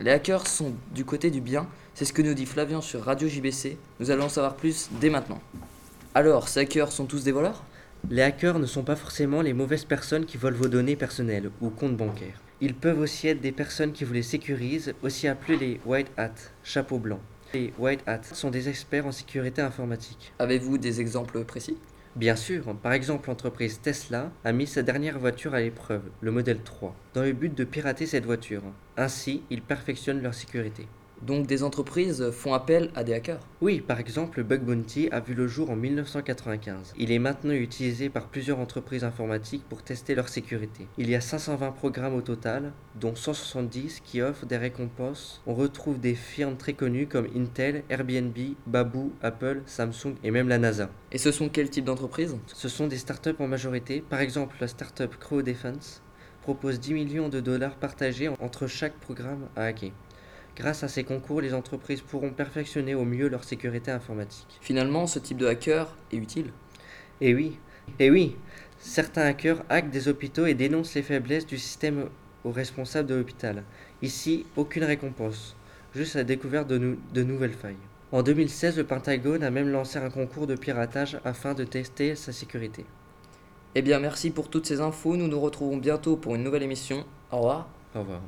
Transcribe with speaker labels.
Speaker 1: Les hackers sont du côté du bien, c'est ce que nous dit Flavien sur Radio JBC. Nous allons en savoir plus dès maintenant. Alors, ces hackers sont tous des voleurs?
Speaker 2: Les hackers ne sont pas forcément les mauvaises personnes qui volent vos données personnelles ou comptes bancaires. Ils peuvent aussi être des personnes qui vous les sécurisent, aussi appelés les white hats, chapeau blanc. Les white hats sont des experts en sécurité informatique.
Speaker 1: Avez-vous des exemples précis?
Speaker 2: Bien sûr, par exemple l'entreprise Tesla a mis sa dernière voiture à l'épreuve, le modèle 3, dans le but de pirater cette voiture. Ainsi, ils perfectionnent leur sécurité.
Speaker 1: Donc des entreprises font appel à des hackers
Speaker 2: Oui, par exemple, Bug Bounty a vu le jour en 1995. Il est maintenant utilisé par plusieurs entreprises informatiques pour tester leur sécurité. Il y a 520 programmes au total, dont 170 qui offrent des récompenses. On retrouve des firmes très connues comme Intel, Airbnb, Baboo, Apple, Samsung et même la NASA.
Speaker 1: Et ce sont quel type d'entreprises
Speaker 2: Ce sont des startups en majorité. Par exemple, la startup Crow Defense propose 10 millions de dollars partagés entre chaque programme à hacker. Grâce à ces concours, les entreprises pourront perfectionner au mieux leur sécurité informatique.
Speaker 1: Finalement, ce type de hacker est utile.
Speaker 2: Et oui, et oui, certains hackers hackent des hôpitaux et dénoncent les faiblesses du système aux responsables de l'hôpital. Ici, aucune récompense, juste la découverte de, nou- de nouvelles failles. En 2016, le Pentagone a même lancé un concours de piratage afin de tester sa sécurité.
Speaker 1: Eh bien, merci pour toutes ces infos. Nous nous retrouvons bientôt pour une nouvelle émission. Au revoir.
Speaker 2: Au revoir.